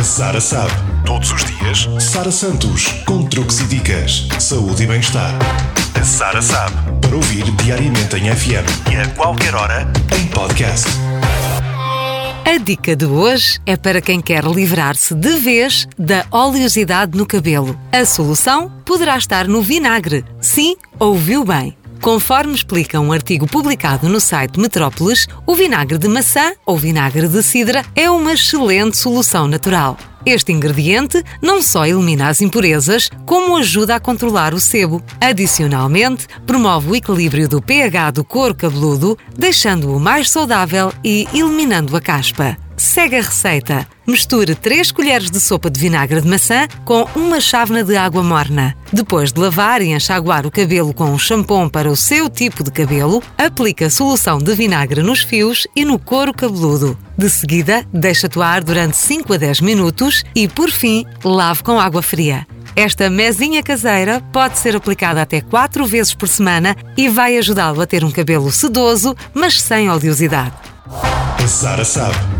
A Sara sabe. Todos os dias, Sara Santos, com truques e dicas, saúde e bem-estar. A Sara sabe. Para ouvir diariamente em FM e a qualquer hora, em podcast. A dica de hoje é para quem quer livrar-se de vez da oleosidade no cabelo. A solução poderá estar no vinagre. Sim, ouviu bem. Conforme explica um artigo publicado no site Metrópolis, o vinagre de maçã ou vinagre de cidra é uma excelente solução natural. Este ingrediente não só elimina as impurezas, como ajuda a controlar o sebo. Adicionalmente, promove o equilíbrio do pH do couro cabeludo, deixando-o mais saudável e eliminando a caspa. Segue a receita. Misture 3 colheres de sopa de vinagre de maçã com uma chávena de água morna. Depois de lavar e enxaguar o cabelo com um shampoo para o seu tipo de cabelo, aplique a solução de vinagre nos fios e no couro cabeludo. De seguida, deixe atuar durante 5 a 10 minutos e, por fim, lave com água fria. Esta mesinha caseira pode ser aplicada até 4 vezes por semana e vai ajudá-lo a ter um cabelo sedoso, mas sem oleosidade. A Sara sabe.